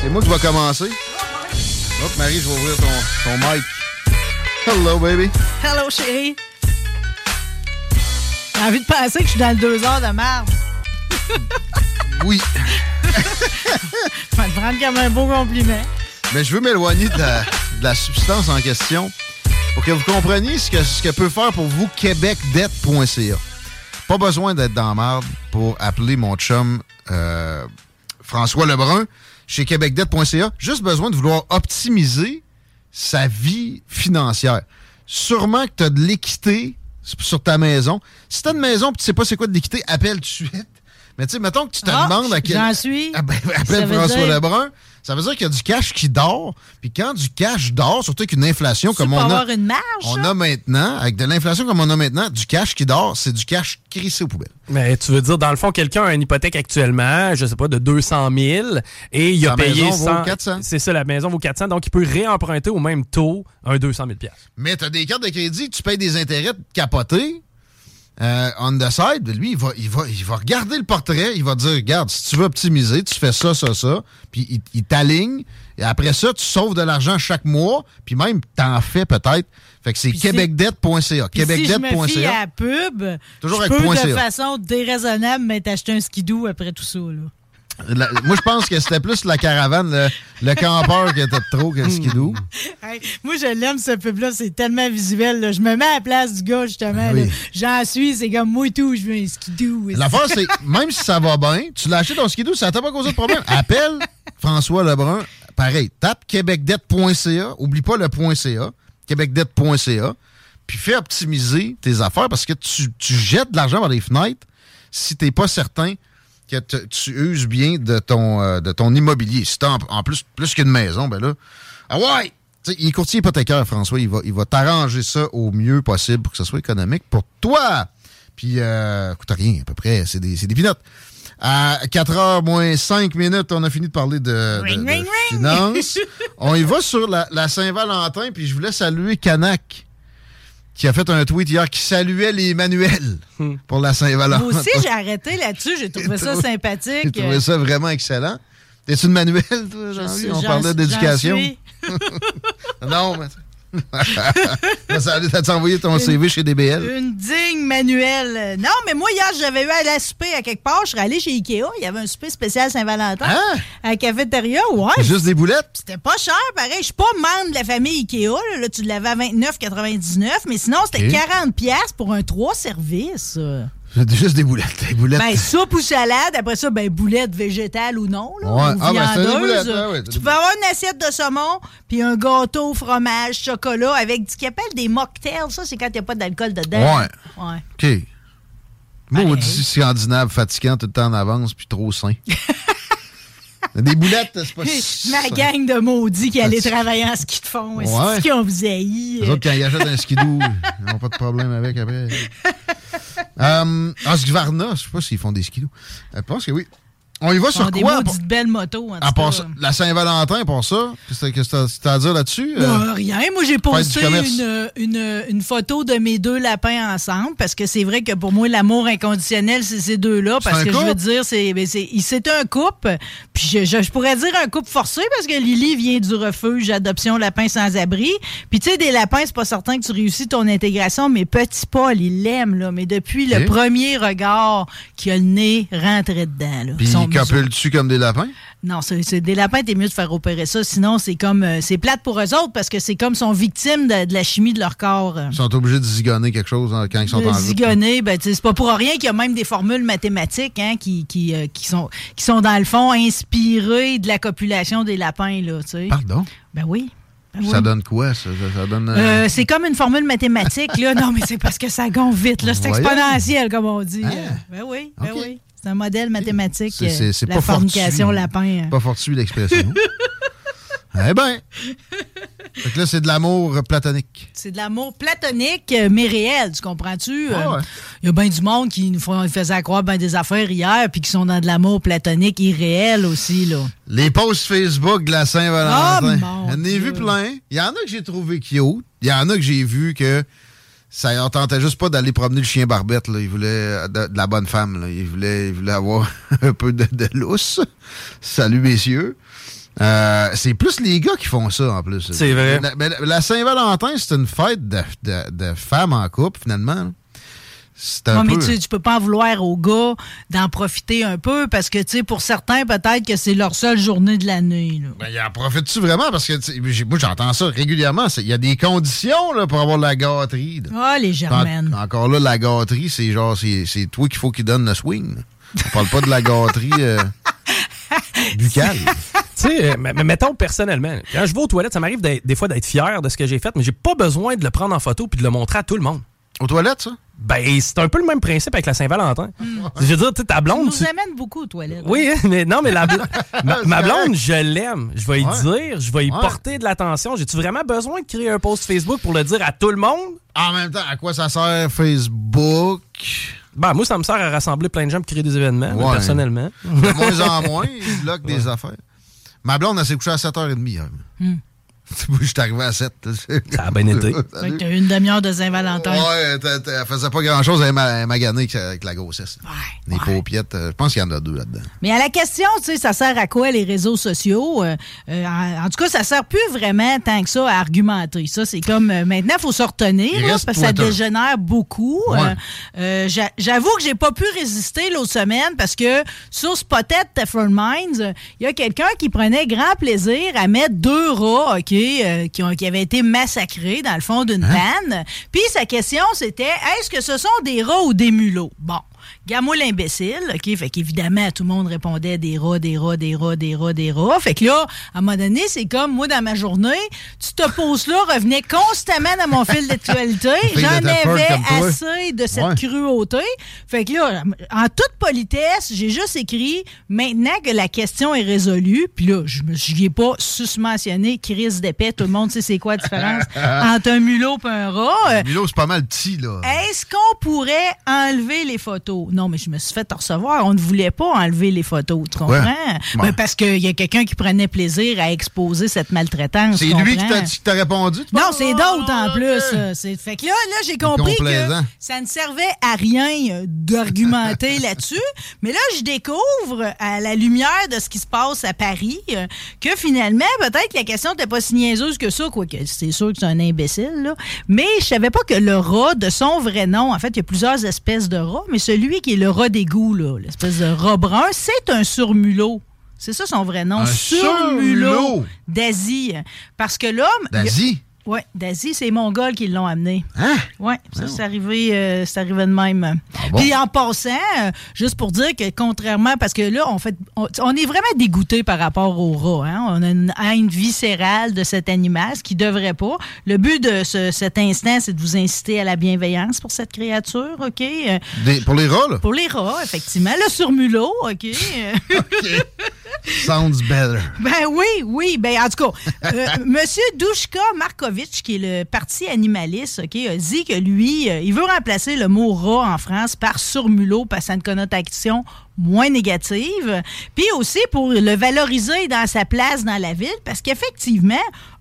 C'est moi qui vais commencer. Hop, Marie, je vais ouvrir ton, ton mic. Hello, baby. Hello, chérie. J'ai envie de penser que je suis dans le deux heures de merde. Oui. Je vais te prendre comme un beau compliment. Mais je veux m'éloigner de la, de la substance en question pour que vous compreniez ce que, ce que peut faire pour vous québecdebt.ca. Pas besoin d'être dans la marde pour appeler mon chum euh, François Lebrun chez québecdebt.ca. Juste besoin de vouloir optimiser sa vie financière. Sûrement que tu as de l'équité sur ta maison. Si tu as une maison et tu sais pas c'est quoi de l'équité, appelle tout de suite. Mais tu sais, mettons que tu te Ah, demandes à quel... J'en suis. Ah ben, appelle François dire- Lebrun. Ça veut dire qu'il y a du cash qui dort. Puis quand du cash dort, surtout avec une inflation Tu comme peux on a, avoir une marge, on a maintenant, avec de l'inflation comme on a maintenant, du cash qui dort, c'est du cash crissé aux poubelles. Mais tu veux dire, dans le fond, quelqu'un a une hypothèque actuellement, je sais pas, de 200 000 et il a payé maison vaut 100 400. C'est ça, la maison vaut 400, donc il peut réemprunter au même taux un 200 000 Mais tu as des cartes de crédit, tu payes des intérêts capotés. Euh, on the side, lui, il va, il, va, il va regarder le portrait, il va dire Regarde, si tu veux optimiser, tu fais ça, ça, ça. Puis il, il t'aligne. Et après ça, tu sauves de l'argent chaque mois. Puis même, t'en fais peut-être. Fait que c'est québecdebt.ca. Puis si je me fie à Québecdebt.ca. la pub, Toujours je avec peux de CA. façon déraisonnable m'être acheté un skidoo après tout ça. Là. La- moi, je pense que c'était plus la caravane, le, le campeur qui était trop que le skidoo. Hey, moi, je l'aime, ce pub-là. C'est tellement visuel. là. Je me mets à la place du gars, justement. Oui. J'en suis. C'est comme moi et tout. Je veux un skidoo. L'affaire, c'est, même si ça va bien, tu acheté ton skidoo, ça t'a pas causé de problème. Appelle François Lebrun. Pareil, tape québecdebt.ca. Oublie pas le .ca. québecdebt.ca. Puis fais optimiser tes affaires parce que tu, tu jettes de l'argent par les fenêtres si t'es pas certain que te- tu uses bien de ton, euh, de ton immobilier. Si t'as en, en plus, plus qu'une maison, ben là, ah ouais! Tu sais, il est courtier hypothécaire, François. Il va, il va t'arranger ça au mieux possible pour que ce soit économique pour toi. Puis, euh, coûte rien, à peu près. C'est des, c'est des pinottes. À 4h moins 5 minutes, on a fini de parler de, de- Ring, de ring, ring. finances. on y va sur la, la Saint-Valentin, puis je voulais saluer Canac, qui a fait un tweet hier qui saluait les manuels pour la Saint-Valentin. Moi aussi, j'ai arrêté là-dessus. J'ai trouvé ça J'ai sympathique. trouvé ça vraiment excellent. T'es-tu une manuel, toi, Jean-Louis? On parlait d'éducation. non, mais... Là, ça allait t'as envoyé ton CV chez DBL. Une digne manuelle. Non, mais moi, hier, j'avais eu à la souper à quelque part. Je serais allé chez Ikea. Il y avait un souper spécial Saint-Valentin. Hein? À la cafétéria, ouais. Juste des boulettes? C'était pas cher, pareil. Je suis pas membre de la famille Ikea. Là, Là, tu l'avais à 29,99. Mais sinon, c'était Ok. 40$ piastres pour un 3 services. Juste des boulettes. Des boulettes. Ben, soupe ou salade. Après ça, ben, boulettes végétales ou non. Là, Ouais. ou Ah, ben, des ouais, ouais, tu peux avoir une assiette de saumon, puis un gâteau, fromage, chocolat, avec ce qu'ils appellent des mocktails. Ça, c'est quand il n'y a pas d'alcool dedans. Ouais. Ouais. OK. Maudit scandinave fatigant tout le temps en avance puis trop sain. des boulettes, c'est pas Ma gang de maudits qui allaient travailler en ski de fond. C'est qui on vous haï. Les autres, quand ils achètent un skidoo, ils n'ont pas de problème avec après. Euh, Husqvarna, je sais pas s'ils font des skidoo. Euh, Je pense que oui. On y va sur des quoi? maudites belles motos, en tout cas. la Saint-Valentin, pour ça? Qu'est-ce que que t'as à dire là-dessus? Euh, rien. Moi, j'ai posté une, une, une photo de mes deux lapins ensemble parce que c'est vrai que pour moi, l'amour inconditionnel, c'est ces deux-là. Parce que je veux dire, c'est ben, c'est un couple. Puis je, je- je pourrais dire un couple forcé parce que Lily vient du refuge adoption lapin sans abri. Puis tu sais, des lapins, c'est pas certain que tu réussis ton intégration, mais petit Paul, il l'aime, là. Mais depuis le premier regard qu'il a le nez rentré dedans, là. Puis Ils copulent-tu comme des lapins? non, c'est des lapins, t'es mieux de faire opérer ça. Sinon, c'est comme euh, c'est plate pour eux autres parce que c'est comme sont victimes de, de la chimie de leur corps. Ils sont obligés de zigonner quelque chose hein, quand ils sont De en zigonner, ben, c'est pas pour rien qu'il y a même des formules mathématiques hein, qui, qui, euh, qui, sont, qui sont, dans le fond, inspirées de la copulation des lapins. Là. Pardon? Ben oui. Ben oui. Ça donne quoi, ça? Ça, ça donne... euh, Euh, c'est comme une formule mathématique, là. Non, mais c'est parce que ça gonfle vite, là. C'est exponentiel, comme on dit. Ah. Ben oui, ben oui. C'est un modèle mathématique. C'est- la pas fornication fortuit. lapin. Pas fortuit l'expression. eh ben! Fait que là, c'est de l'amour platonique. C'est de l'amour platonique, mais réel, tu comprends-tu? Ah Euh, ouais. Il y a bien du monde qui nous faisait croire ben des affaires hier, puis qui sont dans de l'amour platonique irréel aussi, là. Les posts Facebook de la Saint-Valentin. Oh, J'en ai vu plein. Il y en a que j'ai trouvé cute. Il y en a que j'ai vu que ça leur tentait juste pas d'aller promener le chien barbette. Là. Ils voulaient euh, de, de la bonne femme. Là. Ils, voulaient, ils voulaient avoir un peu de, de lousse. Salut, messieurs. Euh, c'est plus les gars qui font ça, en plus. C'est vrai. La, mais la- Saint-Valentin, c'est une fête de, de- de femmes en couple, finalement. là. C'est un Ouais, mais tu, tu peux pas en vouloir aux gars d'en profiter un peu, parce que, tu sais, pour certains, peut-être que c'est leur seule journée de l'année, là. Ben, il en profite-tu vraiment? Parce que moi, j'entends ça régulièrement. Il y a des conditions là, pour avoir de la gâterie. Ah, les germaines. En- encore là, la gâterie, c'est genre, c'est c'est toi qu'il faut qu'il donne le swing. On parle pas de la gâterie euh, buccale. Tu sais, euh, mais- mais mettons personnellement, quand je vais aux toilettes, ça m'arrive des fois d'être fier de ce que j'ai fait, mais j'ai pas besoin de le prendre en photo puis de le montrer à tout le monde. Aux toilettes, ça? Ben, c'est un peu le même principe avec la Saint-Valentin. Je veux dire, tu sais, ta Tu blonde. nous tu- amènes beaucoup aux toilettes. Oui, hein, mais non, mais la bl- ma, ma blonde, je l'aime. Je vais y Ouais. dire, je vais y Ouais. porter de l'attention. J'ai-tu vraiment besoin de créer un post Facebook pour le dire à tout le monde? En même temps, à quoi ça sert Facebook? Ben, moi, ça me sert à rassembler plein de gens pour créer des événements, Ouais. personnellement. De moins en moins, ils bloquent des affaires. Ma blonde, elle s'est couchée à 7h30 hier. Hmm. Moi, je suis arrivé à 7. Ça a bien été. Que t'as eu une demi-heure de Saint-Valentin. Ouais, t'as- t'as- elle faisait pas grand-chose, elle m'a magané avec, avec la grossesse. Ouais, Les ouais. paupiettes, euh, je pense qu'il y en a deux là-dedans. Mais à la question, tu sais, ça sert à quoi les réseaux sociaux? Euh, euh, en, en tout cas, ça sert plus vraiment tant que ça à argumenter. Ça, c'est comme euh, maintenant, il faut se retenir là, parce que ça dégénère beaucoup. Ouais. Euh, euh, j'a- J'avoue que j'ai pas pu résister l'autre semaine parce que sur Spotted Teflon Minds, il y a quelqu'un qui prenait grand plaisir à mettre deux rats, OK, euh, qui, ont, qui avaient été massacrés dans le fond d'une Hein? panne. Puis sa question, c'était est-ce que ce sont des rats ou des mulots? Bon. Gamois l'imbécile, OK? Fait qu'évidemment, tout le monde répondait des rats, des rats, des rats, des rats, des rats. Fait que là, à un moment donné, c'est comme moi dans ma journée, tu te poses là, revenais constamment dans mon fil d'actualité. J'en avais assez de cette Ouais. cruauté. Fait que là, en toute politesse, j'ai juste écrit maintenant que la question est résolue. Puis là, je me j'y ai pas susmentionné crise d'épée. Tout le monde sait c'est quoi la différence entre un mulot et un rat. Euh, Milo, c'est pas mal petit, là. est-ce qu'on pourrait enlever les photos? Non, mais je me suis fait recevoir. On ne voulait pas enlever les photos, tu comprends? Ouais. Ben, parce qu'il y a quelqu'un qui prenait plaisir à exposer cette maltraitance. C'est lui qui t'a dit- qui t'a répondu? tu Non, c'est d'autres en Ah, plus. euh, c'est- Fait que là, là j'ai compris que ça ne servait à rien euh, d'argumenter là-dessus. Mais là, je découvre, à la lumière de ce qui se passe à Paris, euh, que finalement, peut-être que la question n'était pas si niaiseuse que ça, quoique c'est sûr que c'est un imbécile, là. Mais je savais pas que le rat, de son vrai nom, en fait, il y a plusieurs espèces de rats, mais celui qui est le rat d'égout, l'espèce de rat brun, c'est un surmulot. C'est ça son vrai nom. Surmulot surmulot. d'Asie. Parce que l'homme. D'Asie? Oui, d'Asie, c'est les Mongols qui l'ont amené. Hein? Oui, ça, c'est arrivé, euh, c'est arrivé de même. Ah bon? Puis en passant, euh, juste pour dire que contrairement, parce que là, on, fait, on, on est vraiment dégoûté par rapport au rat. Hein? On a une haine viscérale de cet animal, ce qui devrait pas. Le but de ce- cet instant, c'est de vous inciter à la bienveillance pour cette créature, OK? Euh, Des- pour les rats, là? pour les rats, effectivement. Le surmulot, OK? Euh, Sounds better. Ben oui, oui. Ben en tout cas, euh, Monsieur Douchka Qui est le parti animaliste, ok, a dit que lui, euh, il veut remplacer le mot rat en France par surmulot, parce que ça connotation moins négative. Puis aussi pour le valoriser dans sa place dans la ville, parce qu'effectivement,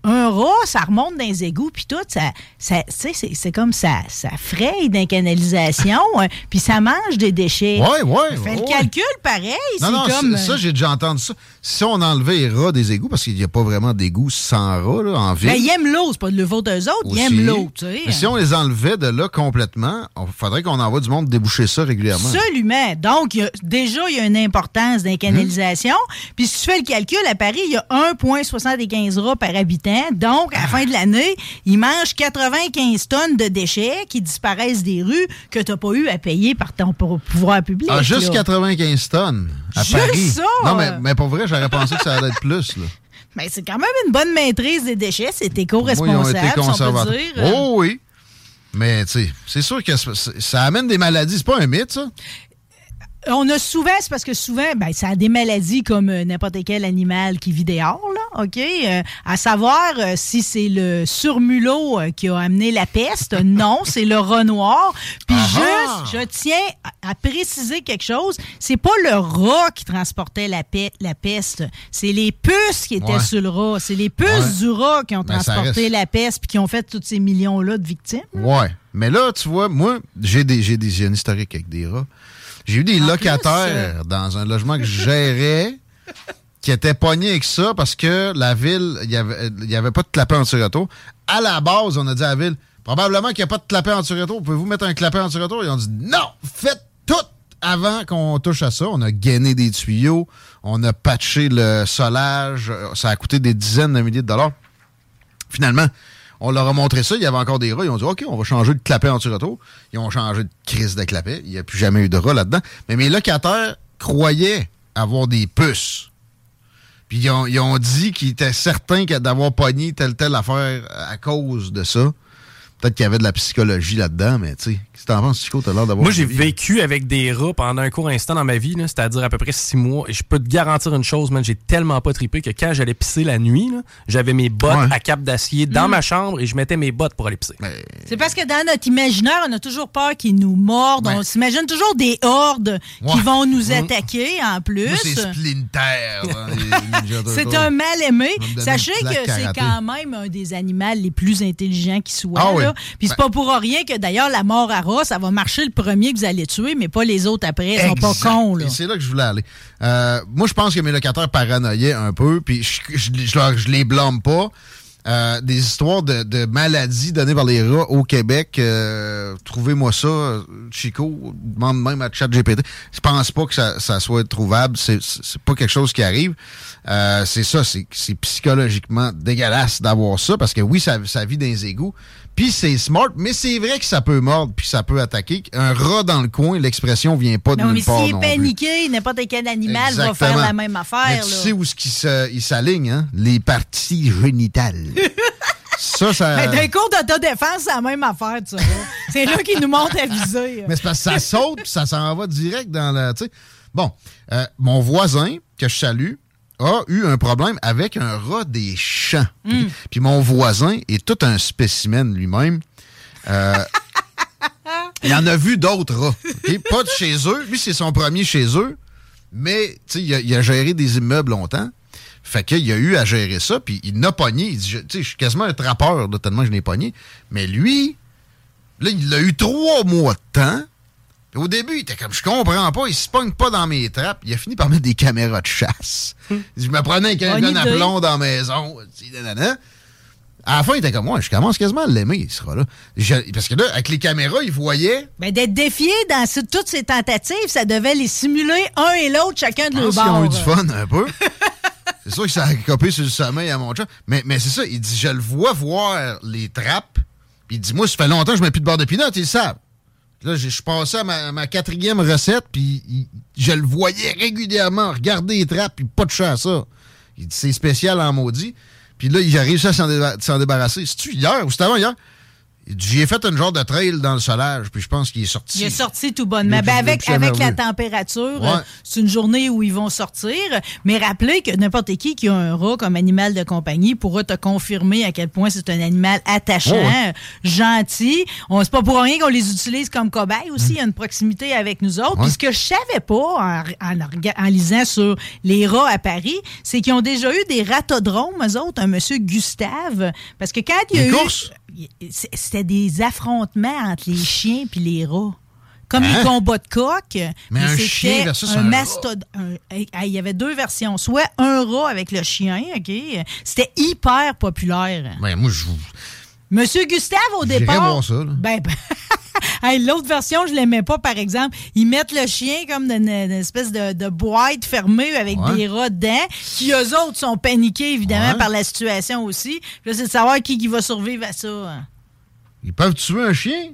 un rat, ça remonte dans les égouts, puis tout, ça, ça c'est, c'est comme ça, ça fraye dans canalisation, hein, puis ça mange des déchets. Ouais, ouais. Fait le ouais. calcul pareil, Non, non, comme... ça, j'ai déjà entendu ça. Si on enlevait les rats des égouts, parce qu'il n'y a pas vraiment d'égouts sans rats là, en ville. Ben, ils aiment l'eau, c'est pas de le faute d'eux autres, ils aiment l'eau, tu sais. Mais si on les enlevait de là complètement, il faudrait qu'on envoie du monde déboucher ça régulièrement. Absolument. Donc, il y a- déjà, il y a une importance dans les canalisations. Puis, si tu fais le calcul, à Paris, il y a 1,75 rats par habitant. Donc, à la fin de l'année, ils mangent 95 tonnes de déchets qui disparaissent des rues que tu n'as pas eu à payer par ton pou- pouvoir public. Ah, juste là. 95 tonnes à Juste Paris. ça? Non, mais, mais pour vrai, j'aurais pensé que ça allait être plus. Là. Mais c'est quand même une bonne maîtrise des déchets. C'est éco-responsable, si on peut dire. Oh oui. Mais, tu sais, c'est sûr que ça, ça amène des maladies. C'est pas un mythe, ça? On a souvent, c'est parce que souvent, ben, ça a des maladies comme euh, n'importe quel animal qui vit dehors, là, OK? Euh, à savoir euh, si c'est le surmulot euh, qui a amené la peste. Non, c'est le rat noir. Puis Ah juste, je tiens à, à préciser quelque chose. C'est pas le rat qui transportait la, pe- la peste. C'est les puces qui étaient Ouais. sur le rat. C'est les puces Ouais. du rat qui ont Ben, transporté la peste puis qui ont fait tous ces millions-là de victimes. Ouais. Mais là, tu vois, moi, j'ai des, j'ai des, un historique avec des rats. J'ai eu des En locataires dans un logement que je gérais qui étaient pognés avec ça parce que la ville, il n'y avait, y avait pas de clapet anti-retour. À la base, on a dit à la ville, probablement qu'il n'y a pas de clapet anti-retour. Pouvez-vous mettre un clapet anti-retour? Ils ont dit, non, faites tout avant qu'on touche à ça. On a gainé des tuyaux, on a patché le solage, ça a coûté des dizaines de milliers de dollars. Finalement, on leur a montré ça, il y avait encore des rats. Ils ont dit OK, on va changer de clapet anti-retour. Ils ont changé de crise de clapet. Il n'y a plus jamais eu de rats là-dedans. Mais mes locataires croyaient avoir des puces. Puis ils ont, ils ont dit qu'ils étaient certains d'avoir pogné telle telle affaire à cause de ça. Peut-être qu'il y avait de la psychologie là-dedans, mais tu sais, qu'est-ce que t'en penses, Chico? T'as l'air d'avoir. Moi, j'ai suivi. vécu avec des rats pendant un court instant dans ma vie, là, c'est-à-dire à peu près six mois. Et je peux te garantir une chose, man, j'ai tellement pas trippé que quand j'allais pisser la nuit, là, j'avais mes bottes Ouais. à cap d'acier dans ma chambre et je mettais mes bottes pour aller pisser. Mais- C'est parce que dans notre imaginaire, on a toujours peur qu'ils nous mordent. Ouais. On s'imagine toujours des hordes qui vont nous Mhm. attaquer en plus. Moi, c'est Splinter. C'est un mal aimé. Sachez que c'est quand même un des animaux les plus intelligents qui soit. Ah oui. là. Puis c'est Ben- pas pour rien que d'ailleurs la mort à rat, ça va marcher le premier que vous allez tuer, mais pas les autres après. Ils sont pas cons. Là. Et c'est là que je voulais aller. Euh, moi, je pense que mes locataires paranoïaient un peu, puis je, je, je les blâme pas. Euh, des histoires de, de maladies données par les rats au Québec. euh, Trouvez-moi ça, Chico. Demande même à ChatGPT. Je pense pas que ça, ça soit trouvable. C'est c'est pas quelque chose qui arrive. Euh, c'est ça, c'est c'est psychologiquement dégueulasse d'avoir ça parce que oui, ça, ça vit dans les égouts. Puis c'est smart, mais c'est vrai que ça peut mordre puis ça peut attaquer. Un rat dans le coin, l'expression vient pas de Non, mais nulle part s'il est non plus. paniqué, n'importe quel animal va Exactement. faire la même affaire. Mais tu là. sais où ce il s'aligne, hein? Les parties génitales. ça, ça. Mais d'un cours d'autodéfense, c'est la même affaire, tu vois. C'est là qu'ils nous montrent à viser. Mais c'est parce que ça saute puis ça s'en va direct dans sais. Bon, euh, mon voisin, que je salue, a eu un problème avec un rat des champs. Puis, puis mon voisin est tout un spécimen lui-même. Euh, il en a vu d'autres rats. Pas de chez eux. Lui, c'est son premier chez eux. Mais il a, il a géré des immeubles longtemps. Fait qu'il a eu à gérer ça, puis il n'a pogné. Il dit, je- tu sais, je suis quasiment un trappeur, là, tellement je l'ai pogné. Mais lui, là, il a eu trois mois de temps. Au début, il était comme, je comprends pas, il se pogne pas dans mes trappes. Il a fini par mettre des caméras de chasse. Il dit, je me prenais un gun à plomb dans la maison. À la fin, il était comme, moi, je commence quasiment à l'aimer, ce sera là Parce que là, avec les caméras, il voyait Ben, d'être défié dans ce- toutes ces tentatives, ça devait les simuler un et l'autre, chacun de leur bord. ont eu du fun un peu. c'est sûr que ça a copé sur le sommeil à mon chat. Mais, mais c'est ça, il dit je le vois voir les trappes. Puis il dit moi, ça fait longtemps que je mets plus de beurre de pinot, ils le savent. Là, je suis passé à ma, quatrième recette, puis je le voyais régulièrement regarder les trappes, puis pas de à ça. C'est spécial en maudit. Puis là, il a réussi à s'en débarrasser. C'est-tu hier ou c'était avant hier? J'y ai fait une genre de trail dans le solage, puis je pense qu'il est sorti. Il est sorti tout bonnement. Mais Ben, avec avec la température, Ouais. c'est une journée où ils vont sortir. Mais rappelez que n'importe qui qui a un rat comme animal de compagnie pourra te confirmer à quel point c'est un animal attachant, ouais. gentil. On C'est pas pour rien qu'on les utilise comme cobayes aussi. Il y a une proximité avec nous autres. Ouais. Puis ce que je savais pas en, en en lisant sur les rats à Paris, c'est qu'ils ont déjà eu des ratodromes, eux autres, un monsieur Gustave. Parce que quand il y a Des eu... courses? C'était des affrontements entre les chiens puis les rats. Comme Hein? les combats de coq. Mais, un c'était chien versus un mastodonte. Il y avait deux versions. Soit un rat avec le chien, OK? C'était hyper populaire. Ben, moi, je. Monsieur Gustave, au départ. voir ça, là. Ben, ben, hey, l'autre version, je l'aimais pas, par exemple. Ils mettent le chien comme dans une, une espèce de, de boîte fermée avec Ouais. des rats dedans, qui eux autres sont paniqués, évidemment, Ouais. par la situation aussi. Puis là, c'est de savoir qui, qui va survivre à ça. Ils peuvent tuer un chien?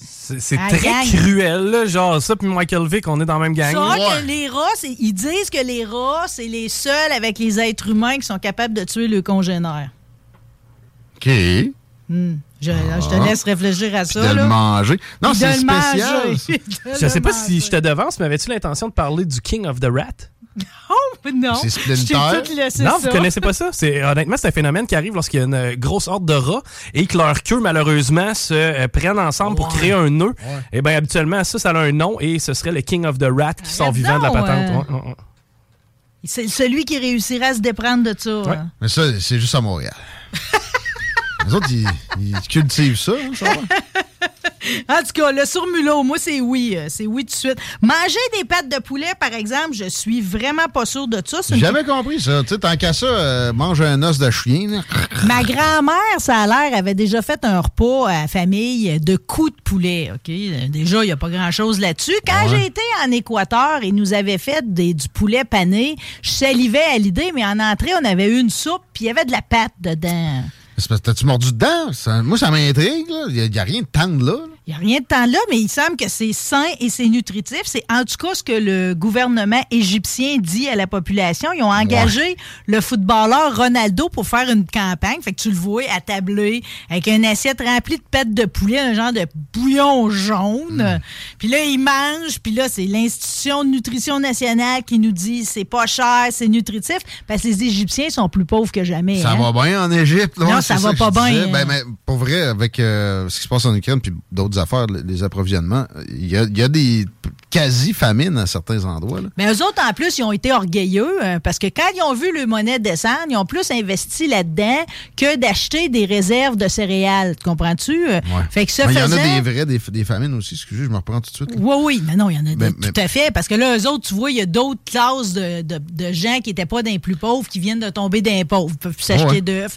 C'est c'est très gang. cruel, là, genre ça, puis Michael Vick, on est dans la même gang. Que les rats, ils disent que les rats, c'est les seuls avec les êtres humains qui sont capables de tuer le congénère. OK. Hmm. Je, je te Ah. laisse réfléchir à Puis ça. de là. le manger. Non, c'est spécial. ça. Je le sais pas si je te devance, mais avais-tu l'intention de parler du King of the Rat? Oh, non. C'est Splinter? non, ça. vous connaissez pas ça? C'est honnêtement, c'est un phénomène qui arrive lorsqu'il y a une grosse horde de rats et que leurs queues malheureusement se euh, prennent ensemble pour Ouais. créer un nœud. Ouais. Et bien habituellement, ça, ça a un nom et ce serait le King of the Rat qui sort vivant de la patente. euh. Ouais, ouais, ouais. C'est celui qui réussira à se déprendre de ça. Ouais. hein. Mais ça, c'est juste à Montréal. Les autres, ils, ils cultivent ça, hein, ça va? En tout cas, le surmulot, moi, c'est oui. euh, C'est oui tout de suite. Manger des pattes de poulet, par exemple, je suis vraiment pas sûre de ça. J'ai jamais compris ça. Tu sais, tant qu'à ça, euh, mange un os de chien. là. Ma grand-mère, ça a l'air, avait déjà fait un repas à la famille de coups de poulet. OK? Déjà, il n'y a pas grand-chose là-dessus. Quand Ouais. j'ai été en Équateur et nous avait fait des- du poulet pané, je salivais à l'idée, mais en entrée, on avait eu une soupe, puis il y avait de la pâte dedans. T'as-tu mordu dedans? Moi, ça m'intrigue. Il n'y a, rien de tendre là. Il n'y a rien de temps là, mais il semble que c'est sain et c'est nutritif. C'est en tout cas ce que le gouvernement égyptien dit à la population. Ils ont engagé le footballeur Ronaldo pour faire une campagne. Fait que tu le vois attablé avec une assiette remplie de pâtes de poulet, un genre de bouillon jaune. Puis là, il mange. Puis là, c'est l'Institution de nutrition nationale qui nous dit c'est pas cher, c'est nutritif. Parce que les Égyptiens sont plus pauvres que jamais. Ça hein. va bien en Égypte. là, Non, ça va pas bien, hein. Ben, mais pour vrai, avec euh, ce qui se passe en Ukraine puis d'autres affaires, les, approvisionnements, il y a, il y a des quasi-famines à certains endroits. Là. Mais eux autres, en plus, ils ont été orgueilleux euh, parce que quand ils ont vu le monnaie descendre, ils ont plus investi là-dedans que d'acheter des réserves de céréales. Tu comprends-tu? Euh, Fait que ça Mais Il y en a des vrais, des, des famines aussi. Excusez, je me reprends tout de suite. là. Oui, oui, mais non, il y en a Mais- tout à fait. Parce que là, eux autres, tu vois, il y a d'autres classes de, de- de gens qui n'étaient pas des plus pauvres qui viennent de tomber d'un pauvre. Ils peuvent plus s'acheter Ouais. d'œufs.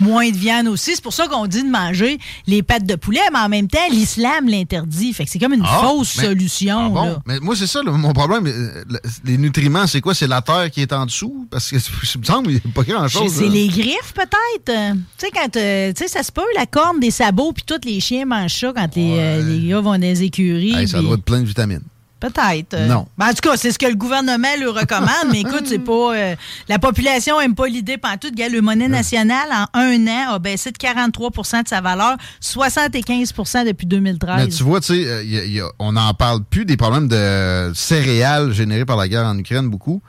Moins de viande aussi. C'est pour ça qu'on dit de manger les pâtes de poulet, mais en même temps, l'islam l'interdit. Fait que c'est comme une Ah, fausse mais- solution. Ah bon? là. Mais moi, c'est ça, là, mon problème. euh, le- Les nutriments, c'est quoi? C'est la terre qui est en dessous? Parce que il me semble qu'il n'y a pas grand-chose. C'est les griffes, peut-être? Euh, Tu sais, quand. euh, tu sais, ça se peut, la corne des sabots, puis tous les chiens mangent ça quand les, euh, les gars vont dans les écuries. Hey, ça doit être plein de vitamines. Peut-être. euh. Non. Ben, en tout cas, c'est ce que le gouvernement le recommande, mais écoute, c'est pas. euh, la population aime pas l'idée pantoute. Regarde, le monnaie nationale, en un an, a baissé de 43% de sa valeur, 75% depuis 2013. Mais tu vois, tu sais, euh, on n'en parle plus des problèmes de céréales générés par la guerre en Ukraine beaucoup.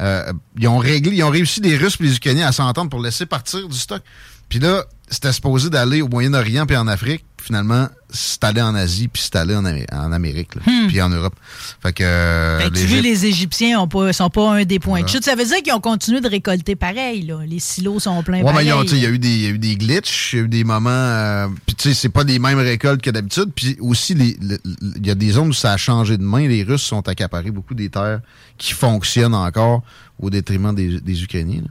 euh, ils ont réglé, ils ont réussi les Russes et les Ukrainiens à s'entendre pour laisser partir du stock. Puis là, c'était supposé d'aller au Moyen-Orient puis en Afrique. Finalement, c'est allé en Asie puis c'est allé en, en Amérique, là, puis en Europe. Fait que, euh, Fait que tu vois, les Égyptiens ont pas, sont pas un des points de chute. Ça veut dire qu'ils ont continué de récolter pareil. Là. Les silos sont pleins Ouais, mais il y, a eu des- glitches, il y a eu des moments. euh, puis, tu sais, c'est pas les mêmes récoltes que d'habitude. Puis aussi, il y a des zones où ça a changé de main. Les Russes sont accaparés beaucoup des terres qui fonctionnent encore au détriment des, des Ukrainiens. là.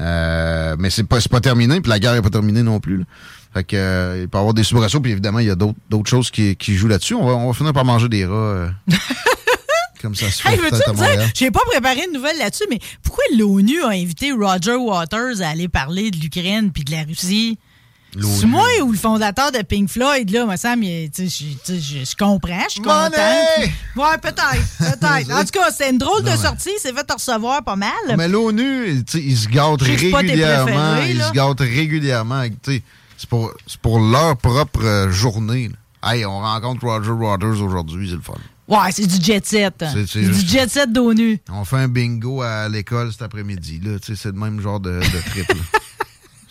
Euh, mais c'est pas, c'est pas terminé, puis la guerre est pas terminée non plus. là. Fait que, euh, il peut y avoir des soubresauts, puis évidemment, il y a d'autres d'autres choses qui, qui jouent là-dessus. On va, on va finir par manger des rats. euh, comme ça se fait Hey, veux-tu dire, j'ai pas préparé une nouvelle là-dessus, mais pourquoi l'ONU a invité Roger Waters à aller parler de l'Ukraine puis de la Russie? C'est moi ou le fondateur de Pink Floyd, là, me semble, je- comprends, je suis contente. Money! Ouais, peut-être, peut-être. En tout cas, c'est une drôle de sortie, c'est fait recevoir pas mal. Mais l'ONU, ils se gâtent régulièrement. Ils se gâtent régulièrement. C'est pour, leur propre euh, journée. Hey, on rencontre Roger Waters aujourd'hui, c'est le fun. Ouais, c'est du jet set. C'est- du jet set d'ONU. On fait un bingo à l'école cet après-midi. C'est le même genre de, de trip.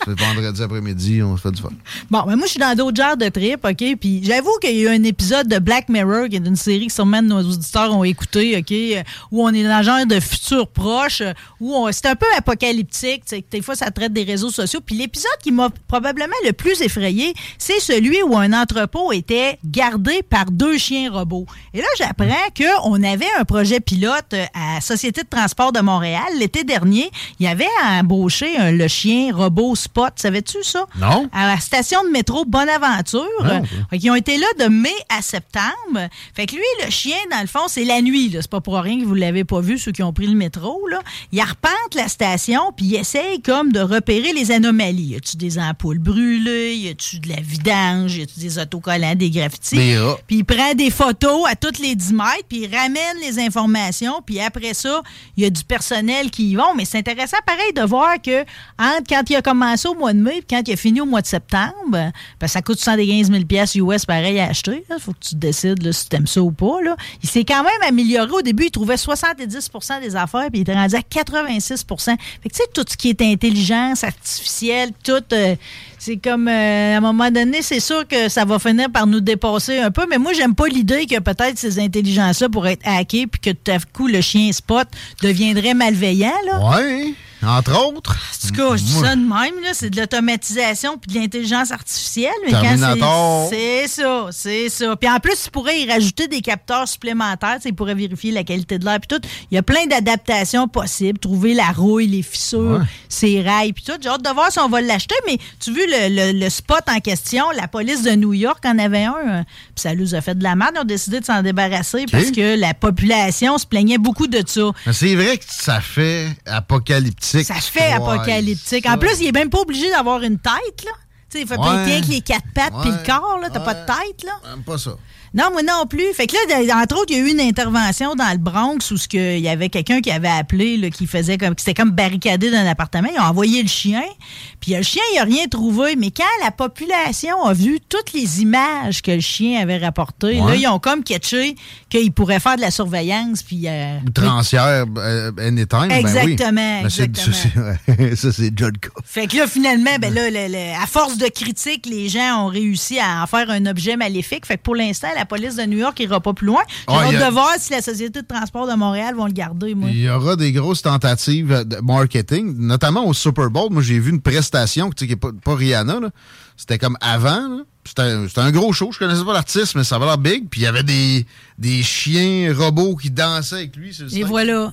C'est vendredi après-midi, on se fait du fun. Bon, mais moi, je suis dans d'autres genres de trip, OK? Puis j'avoue qu'il y a eu un épisode de Black Mirror, qui est une série que sûrement nos auditeurs ont écouté, OK? Où on est dans un genre de futur proche, où on- c'est un peu apocalyptique, tu sais, des fois, ça traite des réseaux sociaux. Puis l'épisode qui m'a probablement le plus effrayé, c'est celui où un entrepôt était gardé par deux chiens robots. Et là, j'apprends qu'on avait un projet pilote à Société de transport de Montréal l'été dernier. Il y avait embauché un- le chien robot Spot. Savais-tu ça? Non. à la station de métro Bonaventure. Ok. Fait qu'ils ont été là de mai à septembre. Fait que lui, le chien, dans le fond, c'est la nuit. là. C'est pas pour rien que vous l'avez pas vu, ceux qui ont pris le métro. Là. Il arpente la station, puis il essaye comme de repérer les anomalies. Y a-tu des ampoules brûlées? Y a-tu de la vidange? Y a-tu des autocollants, des graffitis? Puis il prend des photos à toutes les 10 mètres, puis il ramène les informations, puis après ça, il y a du personnel qui y vont. Mais c'est intéressant, pareil, de voir que entre quand il a commencé au mois de mai, puis quand il a fini au mois de septembre, ben, ça coûte 115 000 pièces US pareil à acheter. Il faut que tu décides si tu aimes ça ou pas. Là. Il s'est quand même amélioré. Au début, il trouvait 70% des affaires, puis il était rendu à 86 Fait que tu sais, tout ce qui est intelligence artificielle, tout... euh, c'est comme, euh, à un moment donné, c'est sûr que ça va finir par nous dépasser un peu, mais moi, j'aime pas l'idée que peut-être ces intelligences-là pourraient être hackées, puis que tout à coup, le chien spot deviendrait malveillant, là. Entre autres. En tout cas, je dis ça de même, là, c'est de l'automatisation puis de l'intelligence artificielle. Mais quand c'est c'est ça, c'est ça. Puis en plus, tu pourrais y rajouter des capteurs supplémentaires, tu pourraient vérifier la qualité de l'air puis tout. Il y a plein d'adaptations possibles, trouver la rouille, les fissures, Ouais. ses rails puis tout. J'ai hâte de voir si on va l'acheter, mais tu vu le, le- le spot en question, la police de New York en avait un, euh, puis ça nous a fait de la merde. Ils ont décidé de s'en débarrasser parce que la population se plaignait beaucoup de ça. C'est vrai que ça fait apocalyptique. Ça se fait apocalyptique. En plus, il est même pas obligé d'avoir une tête, là. Tu sais, il fait pas Ouais. tien que les quatre pattes puis le corps, là. T'as pas de tête, là. Pas ça. Non, moi non plus. Fait que là, entre autres, il y a eu une intervention dans le Bronx où ce que, il y avait quelqu'un qui avait appelé, là, qui faisait comme, qui s'était comme barricadé dans un appartement. Ils ont envoyé le chien. Puis le chien, il a rien trouvé. Mais quand la population a vu toutes les images que le chien avait rapportées, Ouais. là, ils ont comme catché qu'il pourrait faire de la surveillance. Puis, euh, Transière, euh, anytime. ben oui. Exactement, exactement. Ça, c'est déjà le cas. Fait que là, finalement, ben là, le- le- à force de critiques, les gens ont réussi à en faire un objet maléfique. Fait que pour l'instant, la police de New York ira pas plus loin. J'ai Ouais, hâte y a- de voir si la Société de transport de Montréal vont le garder, moi. Il y aura des grosses tentatives de marketing, notamment au Super Bowl. Moi, j'ai vu une prestation qui n'est pas, pas Rihanna. C'était comme avant. là. C'était un, gros show. Je connaissais pas l'artiste, mais ça avait l'air big. Puis il y avait des, des chiens robots qui dansaient avec lui. sur le Et voilà.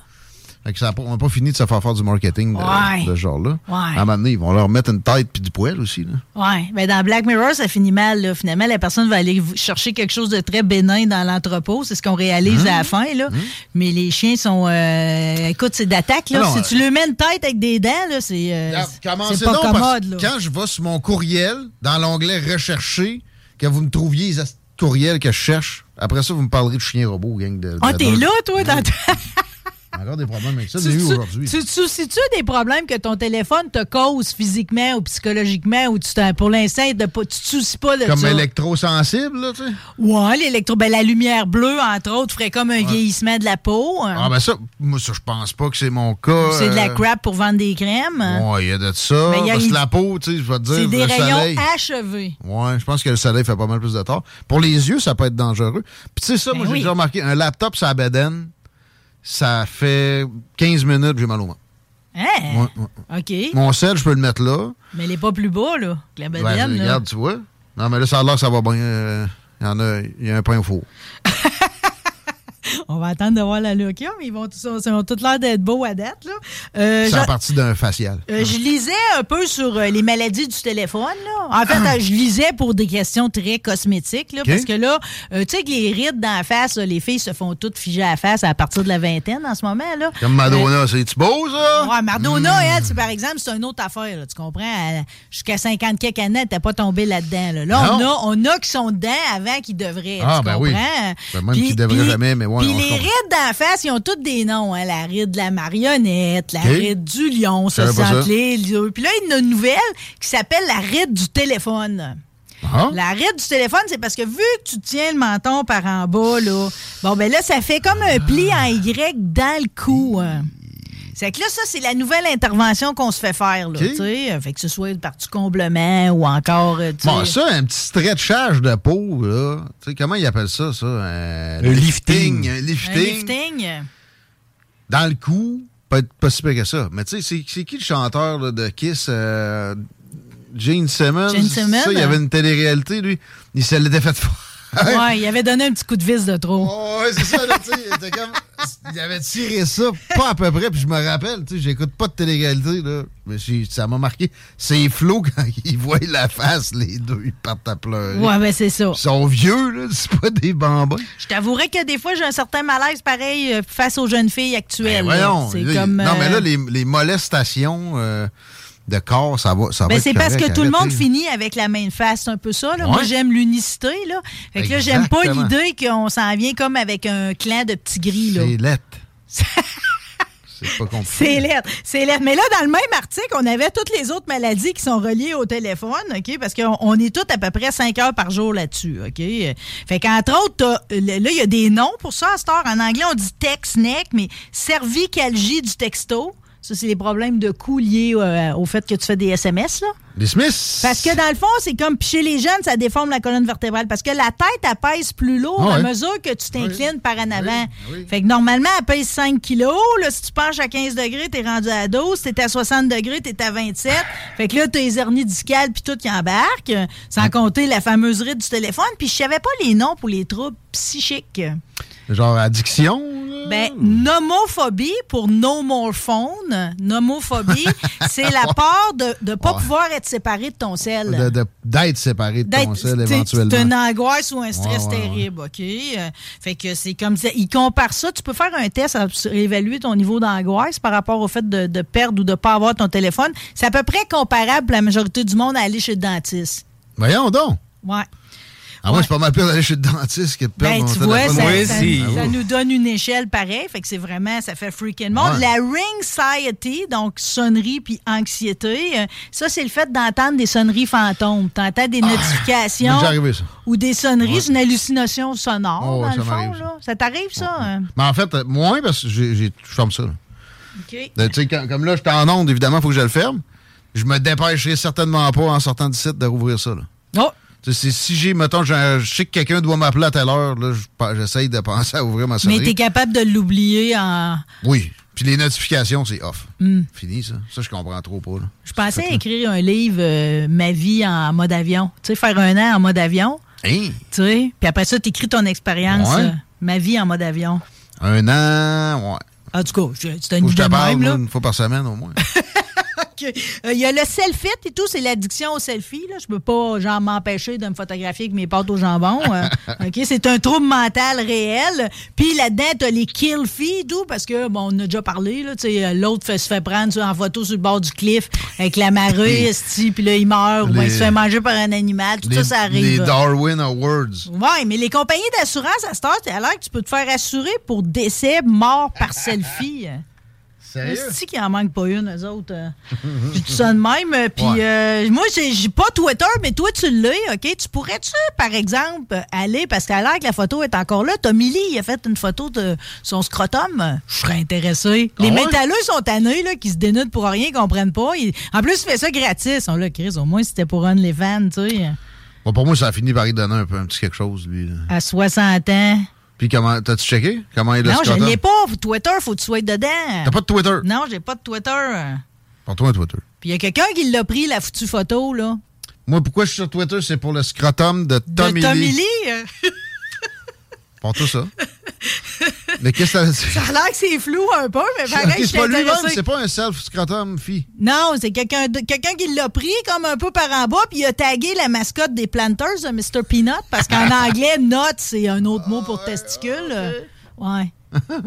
Fait que ça a pas- on n'a pas fini de se faire faire du marketing de, Ouais. de ce genre-là. Ouais. À un moment donné, ils vont leur mettre une tête puis du poil aussi. Ouais. Ben dans Black Mirror, ça finit mal. Là. Finalement, la personne va aller chercher quelque chose de très bénin dans l'entrepôt. C'est ce qu'on réalise à la fin. Là. Mais les chiens sont. euh, écoute, c'est d'attaque. là. Non, si euh, tu lui mets une tête avec des dents, là, c'est euh, c'est pas commode. Là. quand je vais sur mon courriel, dans l'onglet Rechercher, que vous me trouviez les courriels que je cherche, après ça, vous me parlerez de chien robot, gang de. Ah, t'es là, toi, dans ta- Encore des problèmes avec ça. Tu J'ai aujourd'hui. Tu te soucies-tu des problèmes que ton téléphone te cause physiquement ou psychologiquement ou tu pour l'instant, tu te soucies pas de Comme ça? électrosensible, là, tu sais? Ouais, l'électro, ben, la lumière bleue, entre autres, ferait comme un vieillissement de la peau. hein. Ah, ben ça, moi, ça, je pense pas que c'est mon cas. c'est de la euh, crap pour vendre des crèmes. Ouais, il y a de ça. Mais il y a parce que la peau, tu sais, je vais te dire, c'est des rayons soleil. achevés. Ouais, je pense que le soleil fait pas mal plus de tort. Pour les yeux, ça peut être dangereux. Puis tu sais ça, Ben moi j'ai oui. déjà remarqué, un laptop ça bedaine, ça fait 15 minutes j'ai mal au ventre. Hein? Ouais, ouais. OK. Mon sel, je peux le mettre là. Mais il est pas plus bas, là, que la Ben, bedaine. là. regarde, tu vois. Non, mais là, ça a l'air que ça va bien. euh, Il y en a, y a un pain au four. On va attendre de voir la look, mais ils vont tous, ils ont tous l'air d'être beaux à date. Là. Euh, C'est je- en partie d'un facial. Euh, je lisais un peu sur euh, les maladies du téléphone. Là. En fait, euh, je lisais pour des questions très cosmétiques. Là. Parce que là, euh, tu sais que les rides dans la face, là, les filles se font toutes figer à la face à partir de la vingtaine en ce moment. Là. Comme Madonna, c'est-tu beau, ça? Ouais, Madonna, elle, c'est, par exemple, c'est une autre affaire, là, tu comprends? Jusqu'à 50 quelques années, elle n'était pas tombée là-dedans. Là, Là, on, a, on a qui sont dedans avant qu'ils devraient. Ah, tu ben comprends? oui. Ben, même qu'ils devraient jamais, mais ouais, Puis les comprend. rides d'en face, ils ont toutes des noms. Hein? La ride de la marionnette, la ride du lion, ça. Puis là, il y a une nouvelle qui s'appelle la ride du téléphone. Ah? La ride du téléphone, c'est parce que vu que tu tiens le menton par en bas, là, bon, ben là, ça fait comme un pli en Y dans le cou. hein. C'est que là, ça, c'est la nouvelle intervention qu'on se fait faire, là, OK. tu sais. Fait que ce soit par du comblement ou encore, euh, Bon, ça, un petit stretchage de peau, là. Tu sais, comment ils appellent ça, ça? Un Le lifting. Un lifting. lifting. Dans le cou, pas, pas si pire que ça. Mais tu sais, c'est- c'est qui le chanteur là, de Kiss? euh, Gene Simmons? Gene Simmons? Ça, il y avait une télé-réalité, lui. Il se l'était fait faire. Ouais, il avait donné un petit coup de vis de trop. Oh, ouais, c'est ça, là, tu sais. il était comme- Il avait tiré ça, pas à peu près, puis je me rappelle, tu sais, j'écoute pas de télé-réalité, là. Mais ça m'a marqué. C'est flou quand ils voient la face, les deux, ils partent à pleurer. Ouais, ben c'est ça. Ils sont vieux, là, c'est pas des bambins. Je t'avouerais que des fois, j'ai un certain malaise pareil euh, face aux jeunes filles actuelles. Ben, voyons. Là, comme. Non, mais euh, là, les, les molestations euh, de corps, ça va, ça Ben, c'est parce que tout le monde finit avec la même face, c'est un peu ça. Là. Ouais. Moi, j'aime l'unicité. Là. Fait que là, j'aime pas l'idée qu'on s'en vient comme avec un clan de petits gris. C'est lettre. c'est pas compliqué. C'est laid. Mais là, dans le même article, on avait toutes les autres maladies qui sont reliées au téléphone, OK? Parce qu'on on est tous à peu près 5 heures par jour là-dessus, OK? Fait qu'entre autres, là, il y a des noms pour ça à cette heure. En anglais, on dit text, neck, mais cervicalgie du texto. Ça, c'est les problèmes de cou liés euh, au fait que tu fais des SMS, là. Les Smiths. Parce que dans le fond, c'est comme chez les jeunes, ça déforme la colonne vertébrale. Parce que la tête, elle pèse plus lourd Ah à mesure que tu t'inclines par en avant. Oui, oui. Fait que normalement, elle pèse 5 kilos. Là, si tu penches à 15 degrés, t'es rendu à 12. T'es à 60 degrés, t'es à 27. Fait que là, t'as les hernies discales puis tout qui embarque. Sans compter la fameuse ride du téléphone. Puis je savais pas les noms pour les troubles psychiques. Genre addiction. Ben, nomophobie pour no more phone. Nomophobie, c'est la peur de ne pas Ouais. pouvoir être séparé de ton sel. De- de- D'être séparé de ton sel éventuellement. C'est une angoisse ou un stress Ouais, ouais, terrible, OK? Euh, fait que c'est comme ça. Il compare ça. Tu peux faire un test à évaluer ton niveau d'angoisse par rapport au fait de, de perdre ou de ne pas avoir ton téléphone. C'est à peu près comparable pour la majorité du monde à aller chez le dentiste. Voyons donc. Ouais. Ah, moi, Ouais. c'est pas mal pire d'aller chez le dentiste que de perdre Ben, mon tu vois, ça, Oui, ça- si. ça nous donne une échelle pareille. Fait que c'est vraiment, ça fait freaking monde. Ouais. La ringsiety, donc sonnerie puis anxiété, euh, ça, c'est le fait d'entendre des sonneries fantômes. T'entends des notifications m'est déjà arrivé, ça. ou des sonneries, c'est une hallucination sonore, Oh, ouais, dans le ça fond. là. Ça t'arrive, ça? hein? Mais en fait, euh, moins parce que j'ai, je ferme ça. là. OK. Euh, tu sais, quand- comme là, j'étais en onde, évidemment, il faut que je le ferme. Je me dépêcherai certainement pas en sortant du site de rouvrir ça. Là. Oh! C'est- si j'ai, mettons, je sais que quelqu'un doit m'appeler à telle heure, j'essaye de penser à ouvrir ma Mais sonnerie. t'es capable de l'oublier en. Oui. Puis les notifications, c'est off. Hmm. Fini, ça. Ça, je comprends trop pas. là. Je pensais écrire un livre, euh, Ma vie en mode avion. Tu sais, faire un an en mode avion. Hein? Tu sais, puis après ça, t'écris ton expérience. Ouais. euh, Ma vie en mode avion. Un an, ouais. En tout cas, c'est une idée te de même, là. une fois par semaine au moins. Euh, Il y a le selfie et tout, c'est l'addiction au selfie. Là. Je peux pas genre m'empêcher de me photographier avec mes pâtes au jambon. euh. OK, c'est un trouble mental réel. Puis là-dedans, t'as les kill fees et tout, parce que bon, on a déjà parlé, là, euh, l'autre se fait prendre en photo sur le bord du cliff avec la marée, puis là, il meurt, ou il se fait manger par un animal. Tout les, ça, ça arrive. les. Darwin Awards. Ouais, mais les compagnies d'assurance, à cette heure, t'as l'air que tu peux te faire assurer pour décès, mort par selfie. Sérieux? C'est qu'il en manque pas une, eux autres. euh? J'ai tout ça de même. euh, Puis Ouais. euh, moi, j'ai pas Twitter, mais toi, tu l'as, OK? Tu pourrais-tu, par exemple, aller, parce qu'à l'air que la photo est encore là, Tommy Lee, il a fait une photo de son scrotum. Je serais intéressé. Les Ah ouais? métalleux sont tannés, là, qui se dénudent pour rien, ils comprennent pas. Ils- En plus, il fait ça gratis. On l'a, Chris, au moins, c'était pour un les fans, tu sais. Bon, pour moi, ça a fini par y donner un peu un petit quelque chose, lui. là. À 60 ans. Puis comment, t'as-tu checké? Comment il a Non, je scrotum? l'ai pas. Twitter, faut que tu sois dedans. T'as pas de Twitter? Non, j'ai pas de Twitter. Pour toi, un Twitter. Puis il y a quelqu'un qui l'a pris, la foutue photo, là. Moi, pourquoi je suis sur Twitter? C'est pour le scrotum de Tommy de Tommy Lee. Lee. Pour tout ça. Mais qu'est-ce que ça... Ça a l'air que c'est flou un peu, mais pareil, je c'est pas lui-même, c'est pas un self-scrotum, fille. Non, c'est quelqu'un qui l'a pris comme un peu par en bas, puis il a tagué la mascotte des Planters de Mr. Peanut, parce qu'en anglais, nut, c'est un autre mot pour testicule. Euh, Ouais.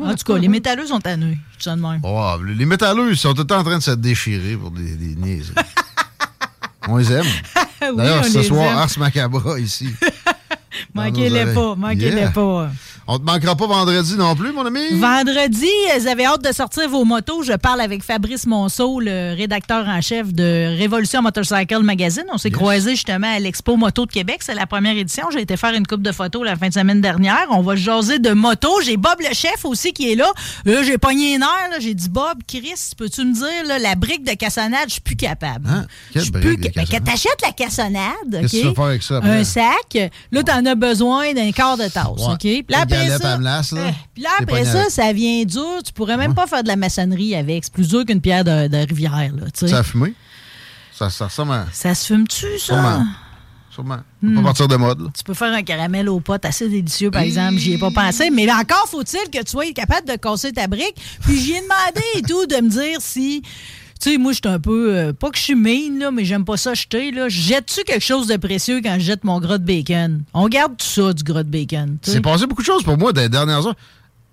En tout cas, les métalleux sont à nous. Je de même. Oh, les métalleux, ils sont tout le temps en train de se déchirer pour des, des. On les aime. Oui, D'ailleurs, ce soir. Ars Macabra ici. Manquez-les pas, manquez-les Yeah. pas. On te manquera pas vendredi non plus, mon ami? Vendredi, vous avez hâte de sortir vos motos. Je parle avec Fabrice Monceau, le rédacteur en chef de Révolution Motorcycle Magazine. On s'est croisés justement à l'Expo Moto de Québec. C'est la première édition. J'ai été faire une coupe de photos la fin de semaine dernière. On va jaser de moto. J'ai Bob le chef aussi qui est là. Là, j'ai pogné une heure. J'ai dit, Bob, Chris, peux-tu me dire, là, la brique de cassonade, je suis plus capable. Hein? Je suis plus de ca- Ben, t'achètes la cassonade, Qu'est-ce que tu OK? vas faire avec ça après? Un sac. Là, t'en as besoin d'un quart de tasse, Ouais. OK? Puis là, Ça, à là. eh, puis là, après ça, ça vient dur. Tu pourrais même pas faire de la maçonnerie avec. C'est plus dur qu'une pierre de, de rivière, là. Ça Ça, a fumé? Ça, ça ressemble à... se fume-tu, ça? Sûrement. Sûrement. Hmm. pas partir de mode, là. Tu peux faire un caramel aux potes assez délicieux, par exemple. J'y ai pas pensé. Mais là, encore faut-il que tu sois capable de casser ta brique. Puis j'y ai demandé et tout de me dire si... Tu sais, moi, je suis un peu... euh, pas que je suis mean, là, mais j'aime pas ça jeter, là. Jette-tu quelque chose de précieux quand je jette mon gras de bacon? On garde tout ça, du gras de bacon. C'est passé beaucoup de choses pour moi dans les dernières heures.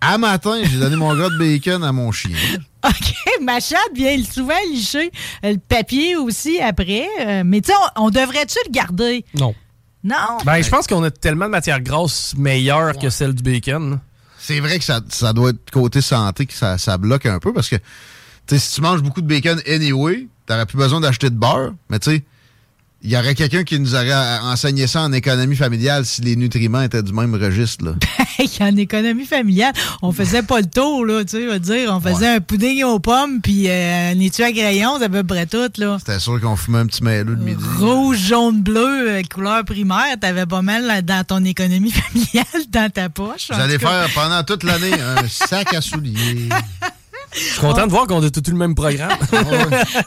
À matin, j'ai donné mon gras de bacon à mon chien. OK, ma chatte vient souvent licher euh, le papier aussi après. euh, mais tu sais, on, on devrait-tu le garder? Non. Non? Ben, je pense qu'on a tellement de matière grasse meilleure que celle du bacon. C'est vrai que ça, ça doit être côté santé que ça, ça bloque un peu parce que sais, si tu manges beaucoup de bacon anyway, t'aurais plus besoin d'acheter de beurre, mais tu sais, il y aurait quelqu'un qui nous aurait enseigné ça en économie familiale si les nutriments étaient du même registre. Là. En économie familiale, on faisait pas le tour, là, tu sais, dire. On faisait un pudding aux pommes, puis euh, un étui à crayon, c'est à peu près tout, là. C'était sûr qu'on fumait un petit mêleux de midi. Rouge, jaune, bleu, euh, couleur primaire, t'avais pas mal là, dans ton économie familiale, dans ta poche. Vous allez faire pendant toute l'année un sac à souliers. Je suis content de voir qu'on a tout le même programme.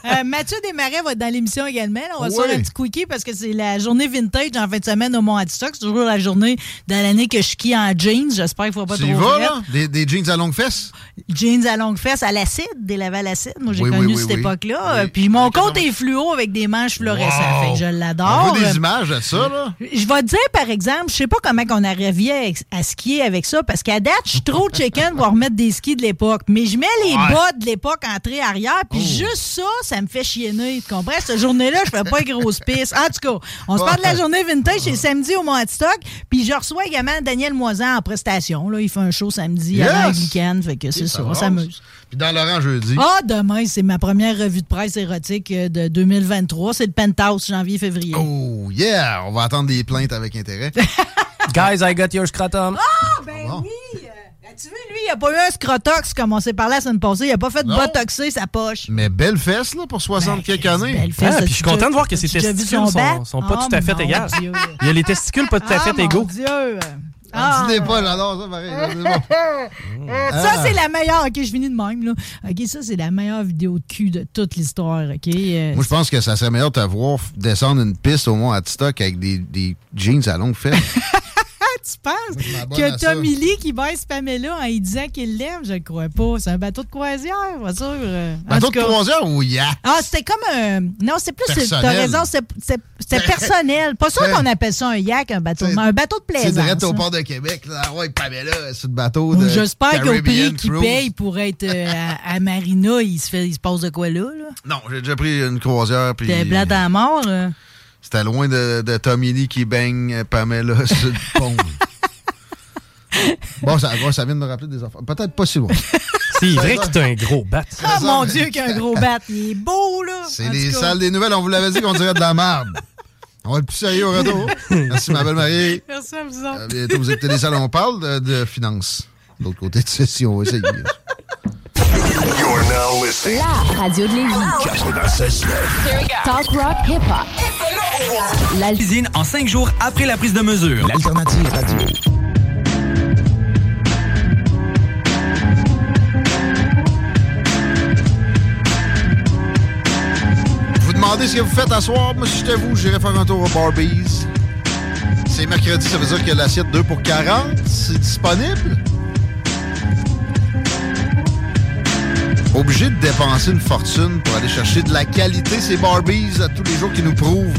Euh, Mathieu Desmarais va être dans l'émission également. là. on va se Ouais. faire un petit quickie parce que c'est la journée vintage en fin de semaine au Mont Adistock. C'est toujours la journée de l'année que je skie en jeans. J'espère qu'il ne faut pas Tu trop vas, là? Des, des jeans à longue fesse? Jeans à longue fesse, à l'acide, des lavés à l'acide. Moi, j'ai Oui, connu oui, cette oui. époque-là. Oui. Euh, Puis mon compte est fluo avec des manches fluorescentes. Wow. Fait que je On l'adore. voit des Euh, images de ça, là? je vais te dire, par exemple, je sais pas comment on arrivait à, à skier avec ça, parce qu'à date, je suis trop chicken pour remettre des skis de l'époque. Mais je mets les bas de l'époque entrée-arrière, puis Oh. juste ça, ça me fait chienner. Tu comprends? Cette journée-là, je fais pas une grosse piste. En tout cas, on se parle de la journée vintage, c'est samedi au Mont-Stock, puis je reçois également Daniel Moisan en prestation. Là, il fait un show samedi Yes! avant le week-end, fait que c'est ça, on s'amuse. Puis dans Laurent jeudi? Ah, demain, c'est ma première revue de presse érotique euh, de 2023. C'est le Penthouse, janvier-février. Oh, yeah! On va attendre des plaintes avec intérêt. Guys, I got your scrotum. Ah, ben bon. oui! Euh, tu veux, lui, il a pas eu un scrotox comme on s'est parlé la semaine passée. Il a pas fait de Non. botoxer sa poche. Mais belle fesse, là, pour 60 Ben, quelques années. belle fesse. Ah, puis je suis content de voir que ses testicules son sont, sont pas Oh, tout à fait mon égales. Dieu. Il y a les testicules pas tout à Ah, fait mon égaux. Dieu. Ah, Ah. dis pas, j'adore ça, pareil. Ça, c'est la meilleure. OK, je finis de même. Là. OK, ça, c'est la meilleure vidéo de cul de toute l'histoire. OK? Euh, Moi, je pense que ça serait meilleur de te voir descendre une piste au mont Stock avec des, des jeans à longue fesse. tu penses que. Tommy Lee qui baisse Pamela en lui disant qu'il l'aime? Je le crois pas. C'est un bateau de croisière, pas sûr. euh. Bateau de croisière ou yacht? Ah, c'était comme un. Non, c'est plus. T'as raison, c'est- c'est- c'était personnel. Pas sûr qu'on appelle ça un yak, un bateau, C'est- un bateau de C'est plaisance. direct au hein. port de Québec. Là. Ah Ouais, Pamela, sur le bateau de J'espère qu'au prix qu'il paye pour être euh, à, Marina, il se, fait, il se passe de quoi là? là? Non, j'ai déjà pris une croisière. puis T'es à mort. C'était loin de, de Tommy Lee qui baigne euh, Pamela sur le pont. bon, ça, ça vient de me rappeler des affaires. Peut-être pas si loin. C'est vrai que t'as un gros bat. Ah ça, mon Dieu, qu'un gros bat. Il est beau, là. C'est les salles des nouvelles. On vous l'avait dit qu'on dirait de la merde. On va être plus sérieux au retour. Merci, ma belle Marie. Merci à vous autres. À bientôt, vous écoutez les salles. On parle de, de finances. De l'autre côté de ceci, on va essayer. You're now listening. La radio de Lévis. Talk rock hip hop. La Cuisine en cinq jours après la prise de mesure. L'alternative radio. Vous demandez ce que vous faites à soir. Moi, si vous, j'irais faire un tour au Barbies. C'est mercredi, ça veut dire que l'assiette 2 pour 40, c'est disponible? Obligé de dépenser une fortune pour aller chercher de la qualité, ces Barbies à tous les jours qui nous prouvent